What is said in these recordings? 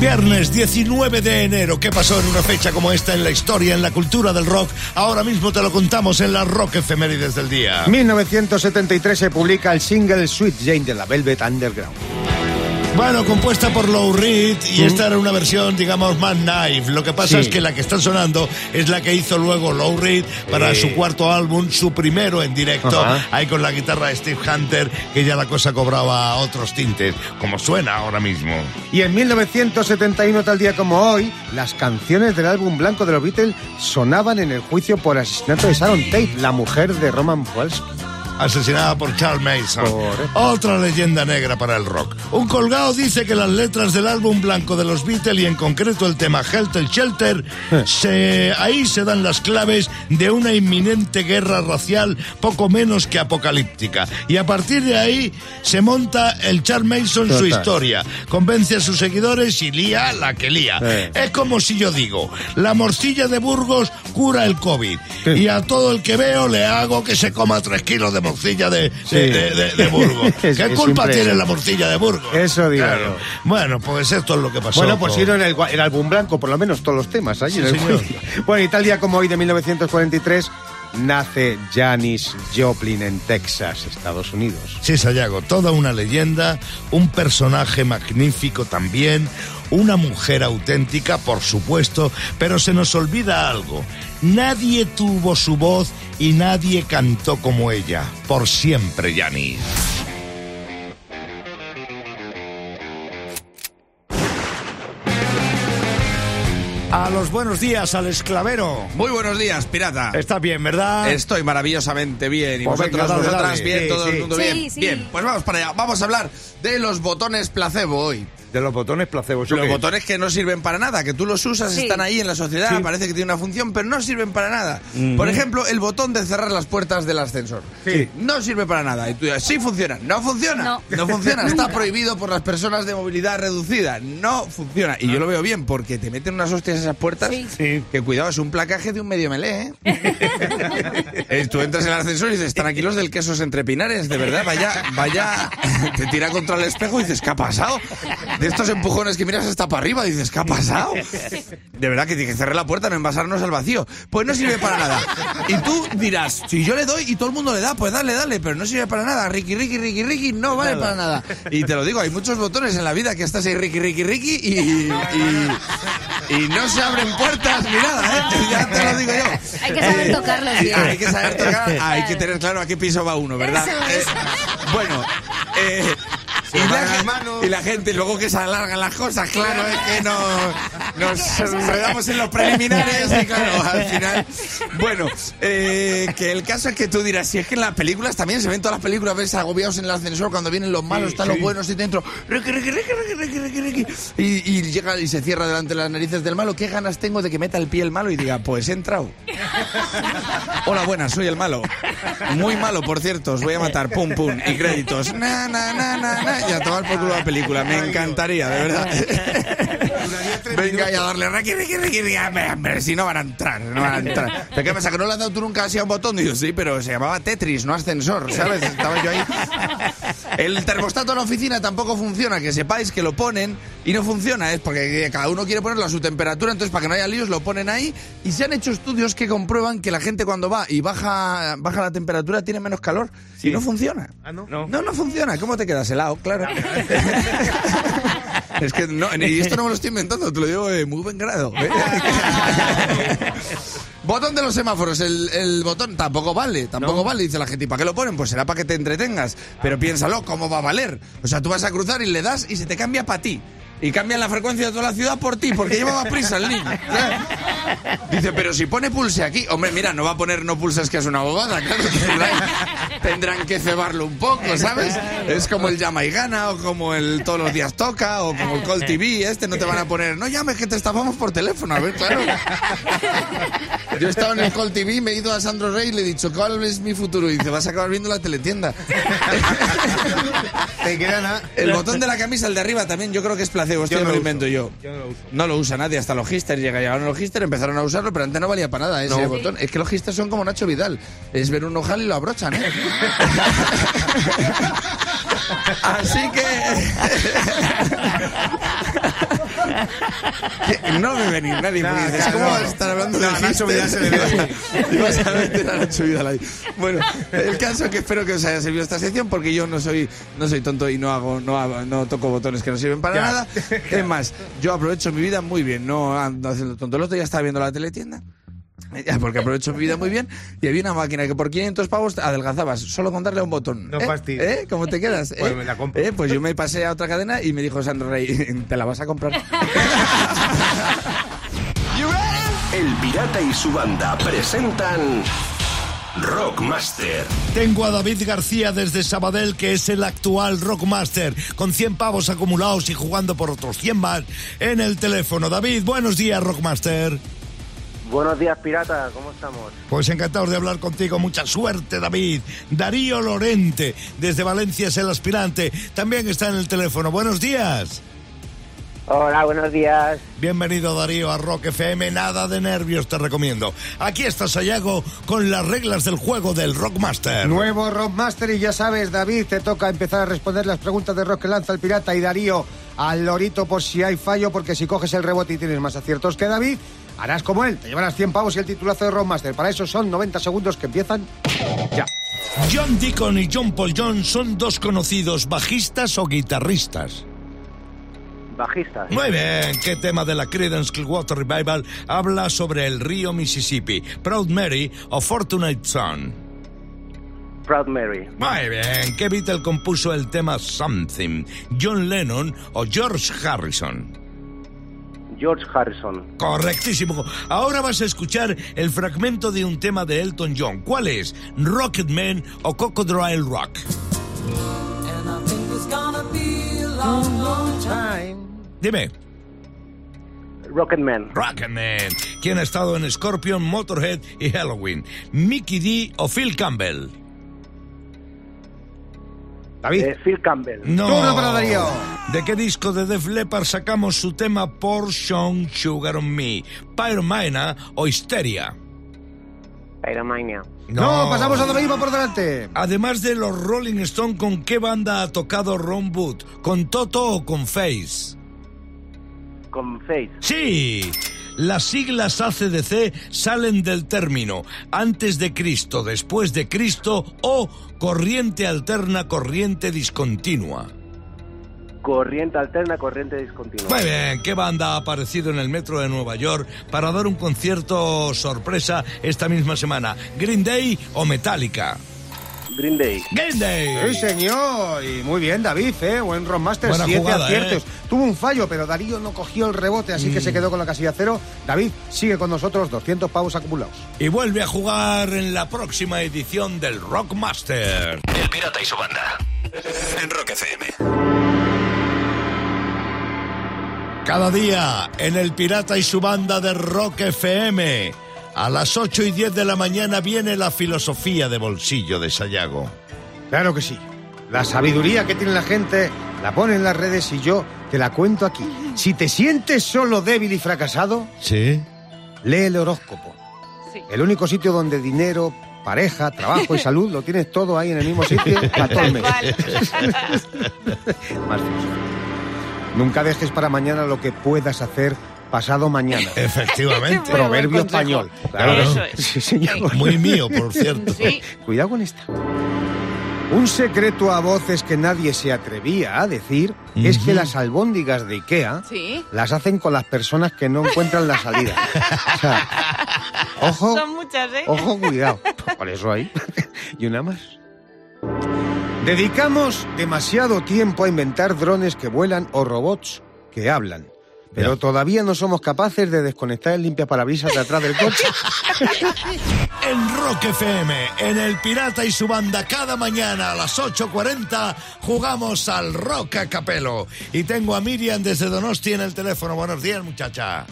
Viernes 19 de enero. ¿Qué pasó en una fecha como esta en la historia, en la cultura del rock? Ahora mismo te lo contamos en la Rock Efemérides del día. 1973 se publica el single Sweet Jane de la Velvet Underground. Bueno, compuesta por Lou Reed y esta era una versión, digamos, más knife. Lo que pasa Sí. es que la que está sonando es la que hizo luego Lou Reed para Sí. su cuarto álbum, su primero en directo, Ajá. ahí con la guitarra de Steve Hunter, que ya la cosa cobraba otros tintes, como suena ahora mismo. Y en 1971, tal día como hoy, las canciones del álbum blanco de los Beatles sonaban en el juicio por asesinato de Sharon Tate, la mujer de Roman Polanski. Asesinada por Charles Mason. Otra leyenda negra para el rock. Un colgado dice que las letras del álbum blanco de los Beatles y en concreto el tema Helter Shelter, se, ahí se dan las claves de una inminente guerra racial poco menos que apocalíptica. Y a partir de ahí se monta el Charles Mason su Total. historia. Convence a sus seguidores y lía la que lía. Sí. Es como si yo digo, la morcilla de Burgos cura el COVID. Sí. Y a todo el que veo le hago que se coma tres kilos de morcilla de, Sí. de, de- de- Burgos. ¿Qué es culpa tiene la morcilla de Burgos? Eso digo yo. Bueno, pues esto es lo que pasó. Bueno, pues con- hicieron el, el álbum blanco, por lo menos todos los temas allí Sí, en el señor. Bueno, y tal día como hoy de 1943 nace Janis Joplin en Texas, Estados Unidos. Sí, Sayago, toda una leyenda, un personaje magnífico también, una mujer auténtica, por supuesto, pero se nos olvida algo. Nadie tuvo su voz y nadie cantó como ella. Por siempre, Janis. A los buenos días al esclavero. Muy buenos días, pirata. Está bien, ¿verdad? Estoy maravillosamente bien. ¿Y Pues vosotros, venga, dale, vosotras, dale. bien? Sí, ¿Todo sí. el mundo Sí, bien? sí. Bien, pues vamos para allá. Vamos a hablar de los botones placebo hoy. De los botones placebo. Los botones que no sirven para nada, que tú los usas, Sí. están ahí en la sociedad, parece que tiene una función, pero no sirven para nada. Por ejemplo, el botón de cerrar las puertas del ascensor. Sí. No sirve para nada. Y tú dirás, sí funciona. No funciona. No. funciona. Está prohibido por las personas de movilidad reducida. No funciona. Y yo lo veo bien porque te meten unas hostias esas puertas. Sí. Que cuidado, es un placaje de un medio melé, ¿eh? Eh, Tú entras en el ascensor y dices, tranquilos del quesos entre pinares, de verdad, vaya, vaya, te tira contra el espejo y dices, ¿qué ha pasado? De estos empujones que miras hasta para arriba, dices, ¿qué ha pasado? De verdad que tiene que cerrar la puerta, no envasarnos al vacío. Pues no sirve para nada. Y tú dirás, si yo le doy y todo el mundo le da, pues dale, dale, pero no sirve para nada. Ricky, Ricky, Ricky, Ricky, no vale para nada. Y te lo digo, hay muchos botones en la vida que estás ahí, Ricky, Ricky, Ricky, y, y, y no se abren puertas ni nada, ¿eh? Ya te lo digo yo. Hay que saber tocarlos bien. Hay que saber tocar, hay que tener claro a qué piso va uno, ¿verdad? Eso. Eh, bueno, eh, y, la, las manos. y la gente luego que se alargan las cosas, claro, es que no, nos enredamos en los preliminares y claro, al final. Bueno, eh, que el caso es que tú dirás, si es que en las películas también se ven todas las películas, ves agobiados en el ascensor cuando vienen los malos, están los buenos y dentro, y, y llega y se cierra delante de las narices del malo. ¿Qué ganas tengo de que meta el pie el malo y diga, pues he entrado? Hola, buenas, soy el malo. Muy malo, por cierto, os voy a matar, pum, pum, y créditos. Na, na, na, na, na, y a tomar por culo la película, me encantaría, de verdad. Venga y a darle requi, requi, requi, hombre, si no van a entrar, no van a entrar. ¿Pero qué pasa, que no le has dado tú nunca así a un botón? Digo, sí, pero se llamaba Tetris, no ascensor, ¿sabes? Estaba yo ahí. El termostato en la oficina tampoco funciona, que sepáis que lo ponen y no funciona, es porque cada uno quiere ponerlo a su temperatura, entonces para que no haya líos lo ponen ahí y se han hecho estudios que comprueban que la gente cuando va y baja, baja la temperatura tiene menos calor y no funciona. ¿Ah, no? No, no funciona. ¿Cómo te quedas helado? Claro. es que no, y esto no me lo estoy inventando, te lo digo de muy buen grado. ¿eh? Botón de los semáforos, el, el botón tampoco vale, tampoco vale, dice la gente. ¿Y para qué lo ponen? Pues será para que te entretengas. Pero piénsalo, ¿cómo va a valer? O sea, tú vas a cruzar y le das y se te cambia para ti. Y cambian la frecuencia de toda la ciudad por ti, porque llevaba prisa el niño. Claro. Dice, pero si pone pulse aquí, hombre, mira, no va a poner no pulses que es una bobada, claro. Tendrán, tendrán que cebarlo un poco, ¿sabes? Es como el llama y gana, o como el todos los días toca, o como el Call TV, este no te van a poner, no llames que te estafamos por teléfono, a ver, claro. Yo he estado en el Call TV, me he ido a Sandro Rey y le he dicho, ¿cuál es mi futuro? Y dice, vas a acabar viendo la teletienda. Te queda nada. El botón de la camisa, el de arriba también, yo creo que es Yo no lo lo invento yo. Yo no lo uso. No lo usa nadie, hasta los hipsters llega, llegaron los hipsters, empezaron a usarlo, pero antes no valía para nada ese No. botón. Es que los hipsters son como Nacho Vidal. Es ver un ojal y lo abrochan, ¿eh? Así que. no me venir nadie. No, claro, ¿cómo no. vas a estar hablando No, de Nacho Vidal se le. Y vas a meter a Nacho Vidal ahí. Bueno, el caso es que espero que os haya servido esta sección porque yo no soy, no soy tonto y no hago, no hago- no toco botones que no sirven para nada. Es más, yo aprovecho mi vida muy bien, no ando haciendo tonto. El otro día estaba viendo la teletienda. Porque aprovecho mi vida muy bien y había una máquina que por 500 pavos adelgazabas solo con darle a un botón. No ¿Eh? fastidies. ¿Eh? ¿Cómo te quedas? Pues ¿Eh? me la compro. ¿Eh? Pues yo me pasé a otra cadena y me dijo Sandro Rey, ¿te la vas a comprar? El Pirata y su banda presentan Rockmaster. Tengo a David García desde Sabadell, que es el actual Rockmaster, con 100 pavos acumulados y jugando por otros 100 más en el teléfono. David, buenos días, Rockmaster. Buenos días, pirata, ¿cómo estamos? Pues encantados de hablar contigo. Mucha suerte, David. Darío Lorente, desde Valencia, es el aspirante. También está en el teléfono. Buenos días. Hola, buenos días. Bienvenido, Darío, a Rock FM. Nada de nervios, te recomiendo. Aquí está Sayago con las reglas del juego del Rockmaster. Nuevo Rockmaster y ya sabes, David, te toca empezar a responder las preguntas de rock que lanza el pirata y Darío al lorito por si hay fallo, porque si coges el rebote y tienes más aciertos que David, harás como él, te llevarás 100 pavos y el titulazo de Rockmaster. Para eso son 90 segundos que empiezan ya. John Deacon y John Paul John son dos conocidos bajistas o guitarristas. Bajistas. Muy bien, ¿qué tema de la Creedence Clearwater Revival habla sobre el río Mississippi? Proud Mary o Fortunate Son. Proud Mary. Muy bien, ¿qué Beatle compuso el tema Something? ¿John Lennon o George Harrison? George Harrison. Correctísimo. Ahora vas a escuchar el fragmento de un tema de Elton John. ¿Cuál es? ¿Rocketman o Cocodrile Rock? Dime. Rocketman. Rocketman. ¿Quién ha estado en Scorpion, Motorhead y Halloween? ¿Mickey D o Phil Campbell? David, Eh, Phil Campbell. No. Turno para Darío. ¿De qué disco de Def Leppard sacamos su tema Portion Sugar on Me? ¿Pyromania o Hysteria? Pyromania. no, pasamos a David, va por delante. Además de los Rolling Stone, ¿con qué banda ha tocado Ron Wood? ¿Con Toto o con Face? Con Faith. Sí. Las siglas ACDC salen del término antes de Cristo, después de Cristo o corriente alterna, corriente discontinua. Corriente alterna, corriente discontinua. Muy bien, ¿qué banda ha aparecido en el metro de Nueva York para dar un concierto sorpresa esta misma semana? ¿Green Day o Metallica? Green Day. Green Day. Sí, señor. Y muy bien, David, ¿eh? Buen Rockmaster, Buena siete jugada, aciertos. ¿eh? Tuvo un fallo, pero Darío no cogió el rebote, así que se quedó con la casilla cero. David, sigue con nosotros, 200 pavos acumulados. Y vuelve a jugar en la próxima edición del Rockmaster. El Pirata y su banda. En Rock FM. Cada día en El Pirata y su banda de Rock FM. A las 8 y 10 de la mañana viene la filosofía de bolsillo de Sayago. Claro que sí. La sabiduría que tiene la gente la pone en las redes y yo te la cuento aquí. Si te sientes solo débil y fracasado, ¿Sí? lee el horóscopo. El único sitio donde dinero, pareja, trabajo y salud lo tienes todo ahí en el mismo sitio para todo el mes. Más filosofía. Nunca dejes para mañana lo que puedas hacer pasado mañana. Efectivamente. Proverbio español. Eso es. Sí, señor. Muy mío, por cierto. Sí. Cuidado con esta. Un secreto a voces que nadie se atrevía a decir es que las albóndigas de Ikea Sí. las hacen con las personas que no encuentran la salida. O sea, ojo, Son muchas, ¿eh? ojo, cuidado. Por eso hay. Y una más. Dedicamos demasiado tiempo a inventar drones que vuelan o robots que hablan. Pero Ya. todavía no somos capaces de desconectar el limpiaparabrisas de atrás del coche. En Rock FM, en El Pirata y su banda, cada mañana a las 8.40 jugamos al Rock a Capelo. Y tengo a Miriam desde Donosti en el teléfono. Buenos días, muchacha.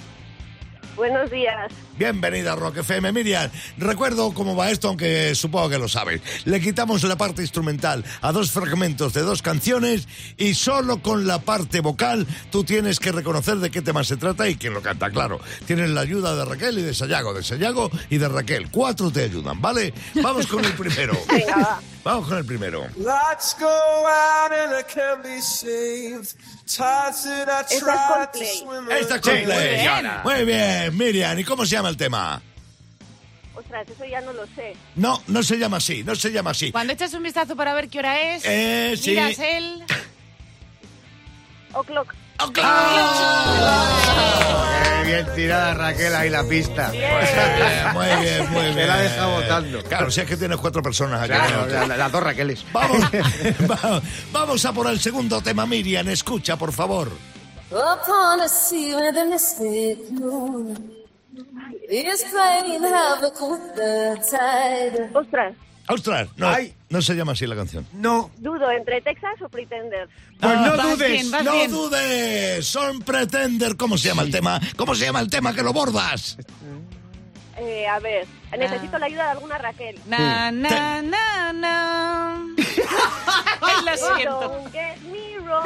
Buenos días. Bienvenida a Rock FM. Miriam, recuerdo cómo va esto, aunque supongo que lo sabes. Le quitamos la parte instrumental a dos fragmentos de dos canciones y solo con la parte vocal tú tienes que reconocer de qué tema se trata y quién lo canta, claro. Tienes la ayuda de Raquel y de Sayago, de Sayago y de Raquel. Cuatro te ayudan, ¿vale? Vamos con el primero. Vamos con el primero. Lights go out and I can't be saved. Tides that I Esta es tried to Coldplay. swim Esta es Sí, Coldplay. muy bien. Muy bien, Miriam. ¿Y cómo se llama el tema? Ostras, eso ya no lo sé. No, no se llama así, no se llama así. Cuando echas un vistazo para ver qué hora es, Eh, sí. miras el... O'Clock. ¡Oh, claro! Qué bien tirada Raquel ahí la pista. Muy bien, muy bien. Se la ha dejado votando. Claro, si es que tienes cuatro personas aquí. Claro, ¿no? la- la- las dos Raqueles. Vamos, va- vamos a por el segundo tema, Miriam. Escucha, por favor. Upon a sea where the mystic moon Ostras, Ostras, no, Ay. no se llama así la canción. No, dudo entre Texas o Pretender. pues Ah, no vas dudes. bien, no bien. dudes, son Pretender. ¿Cómo se llama el tema? ¿Cómo se llama el tema que lo bordas? Eh, a ver, necesito la ayuda de alguna Raquel. Na, na, na, na. Lo siento. Don't get me wrong.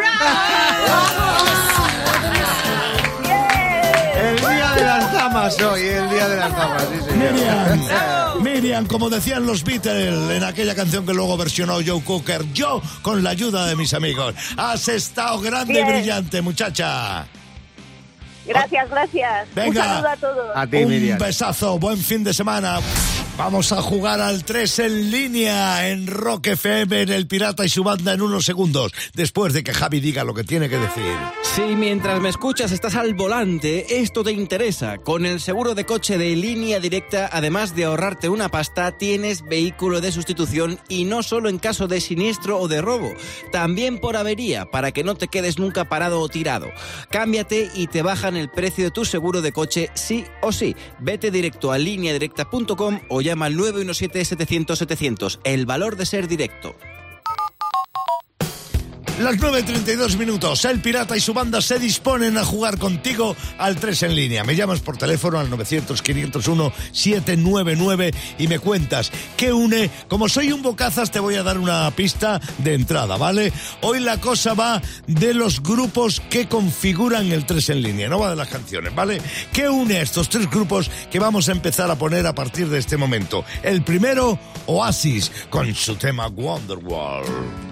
El día de las damas hoy, el día de las damas, sí, señor. Miriam, Miriam, como decían los Beatles en aquella canción que luego versionó Joe Cooker, yo con la ayuda de mis amigos. Has estado grande Bien. y brillante, muchacha. Gracias, gracias. Un Venga. saludo a todos. A ti, Un besazo, buen fin de semana. Vamos a jugar al 3 en línea en Rock FM en El Pirata y su banda en unos segundos, después de que Javi diga lo que tiene que decir. Si mientras me escuchas estás al volante, esto te interesa. Con el seguro de coche de línea directa, además de ahorrarte una pasta, tienes vehículo de sustitución y no solo en caso de siniestro o de robo, también por avería, para que no te quedes nunca parado o tirado. Cámbiate y te bajan el precio de tu seguro de coche sí o sí. Vete directo a lineadirecta.com o llama al 917-700-700. El valor de ser directo. Las 9.32 minutos, El Pirata y su banda se disponen a jugar contigo al 3 en línea. Me llamas por teléfono al 900-501-799 y me cuentas qué une. Como soy un bocazas, te voy a dar una pista de entrada, ¿vale? Hoy la cosa va de los grupos que configuran el 3 en línea, no va de las canciones, ¿vale? ¿Qué une a estos tres grupos que vamos a empezar a poner a partir de este momento? El primero, Oasis, con su tema Wonderwall.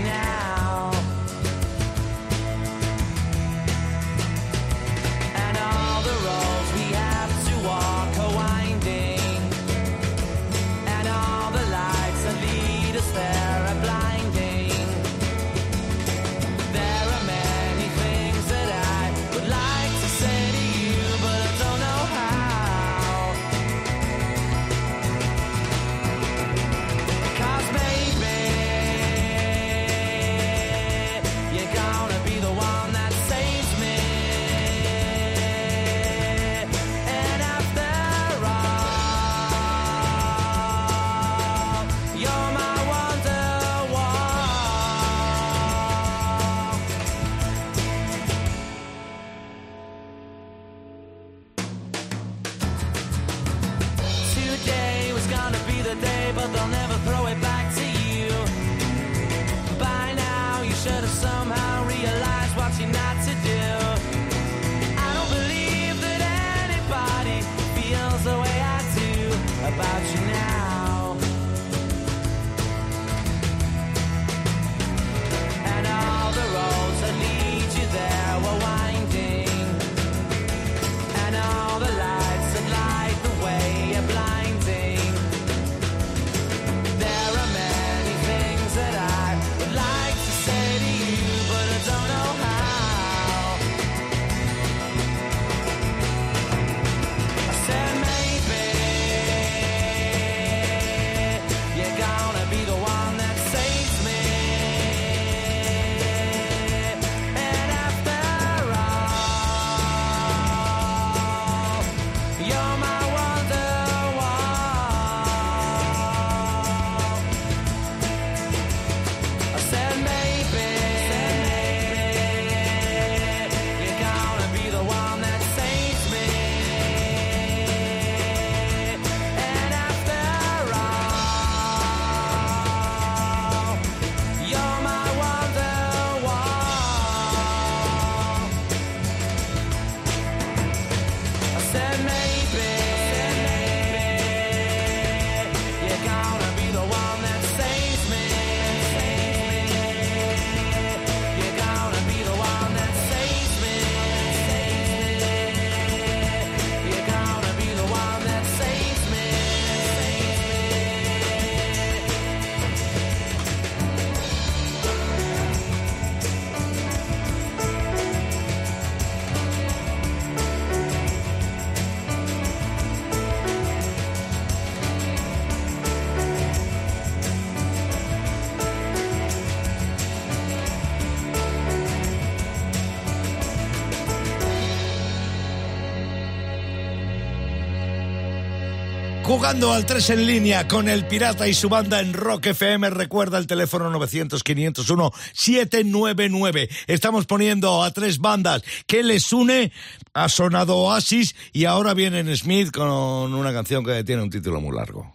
now. Jugando al 3 en línea con el Pirata y su banda en Rock FM, recuerda el teléfono 900-501-799. Estamos poniendo a tres bandas que les une. Ha sonado Oasis y ahora viene Smith con una canción que tiene un título muy largo.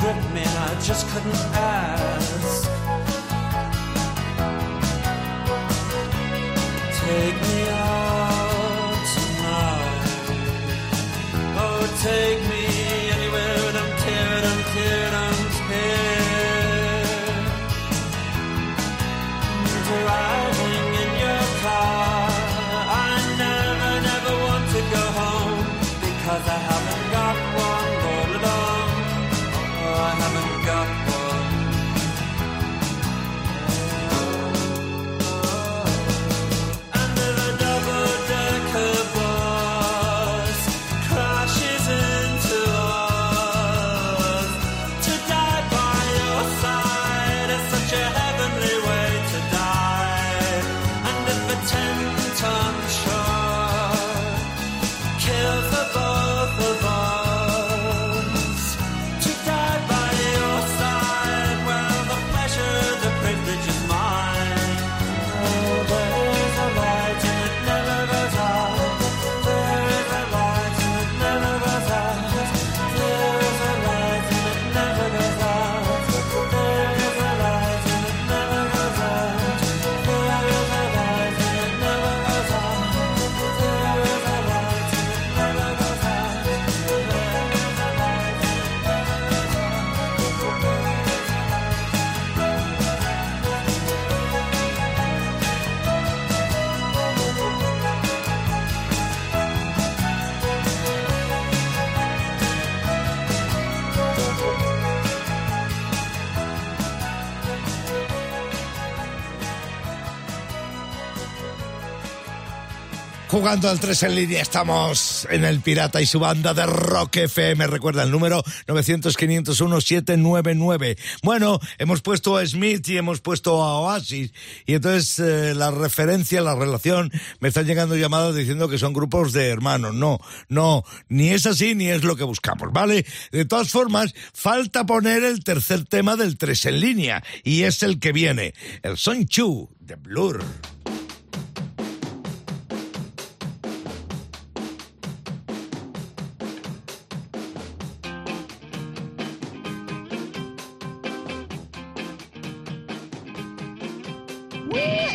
gripped me, and I just couldn't ask. Jugando al 3 en línea, estamos en el Pirata y su banda de Rock FM. Recuerda el número 900-501-799. Bueno, hemos puesto a Smith y hemos puesto a Oasis. Y entonces eh, la referencia, la relación, me están llegando llamadas diciendo que son grupos de hermanos. No, no, ni es así ni es lo que buscamos, ¿vale? De todas formas, falta poner el tercer tema del 3 en línea. Y es el que viene, el Son Chu de Blur. I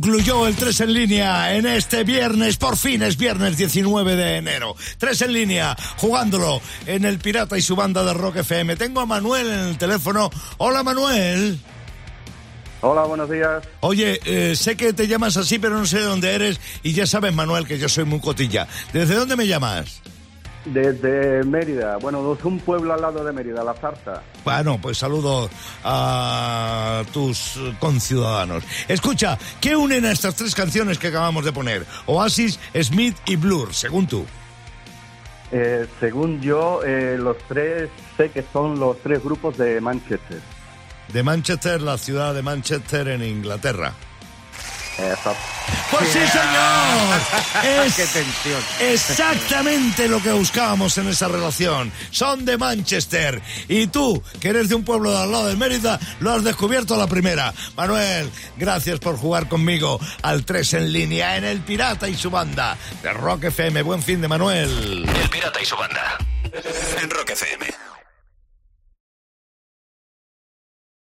concluyó el 3 en línea en este viernes, por fin es viernes 19 de enero. 3 en línea, jugándolo en el Pirata y su banda de Rock FM. Tengo a Manuel en el teléfono. Hola Manuel. Hola, buenos días. Oye, eh, sé que te llamas así, pero no sé de dónde eres. Y ya sabes, Manuel, que yo soy muy cotilla. ¿Desde dónde me llamas? Desde Mérida. Bueno, es un pueblo al lado de Mérida, La Zarza. Bueno, pues saludo a tus conciudadanos. Escucha, ¿qué unen a estas tres canciones que acabamos de poner? Oasis, Smith y Blur, según tú. Eh, según yo, eh, los tres, sé que son los tres grupos de Manchester. De Manchester, la ciudad de Manchester en Inglaterra. Eso. Pues sí, señor. Es Qué tensión. exactamente lo que buscábamos en esa relación. Son de Manchester. Y tú, que eres de un pueblo de al lado de Mérida, lo has descubierto a la primera. Manuel, gracias por jugar conmigo al 3 en línea en El Pirata y su banda de Rock FM. Buen fin de Manuel. El Pirata y su banda. En Rock FM.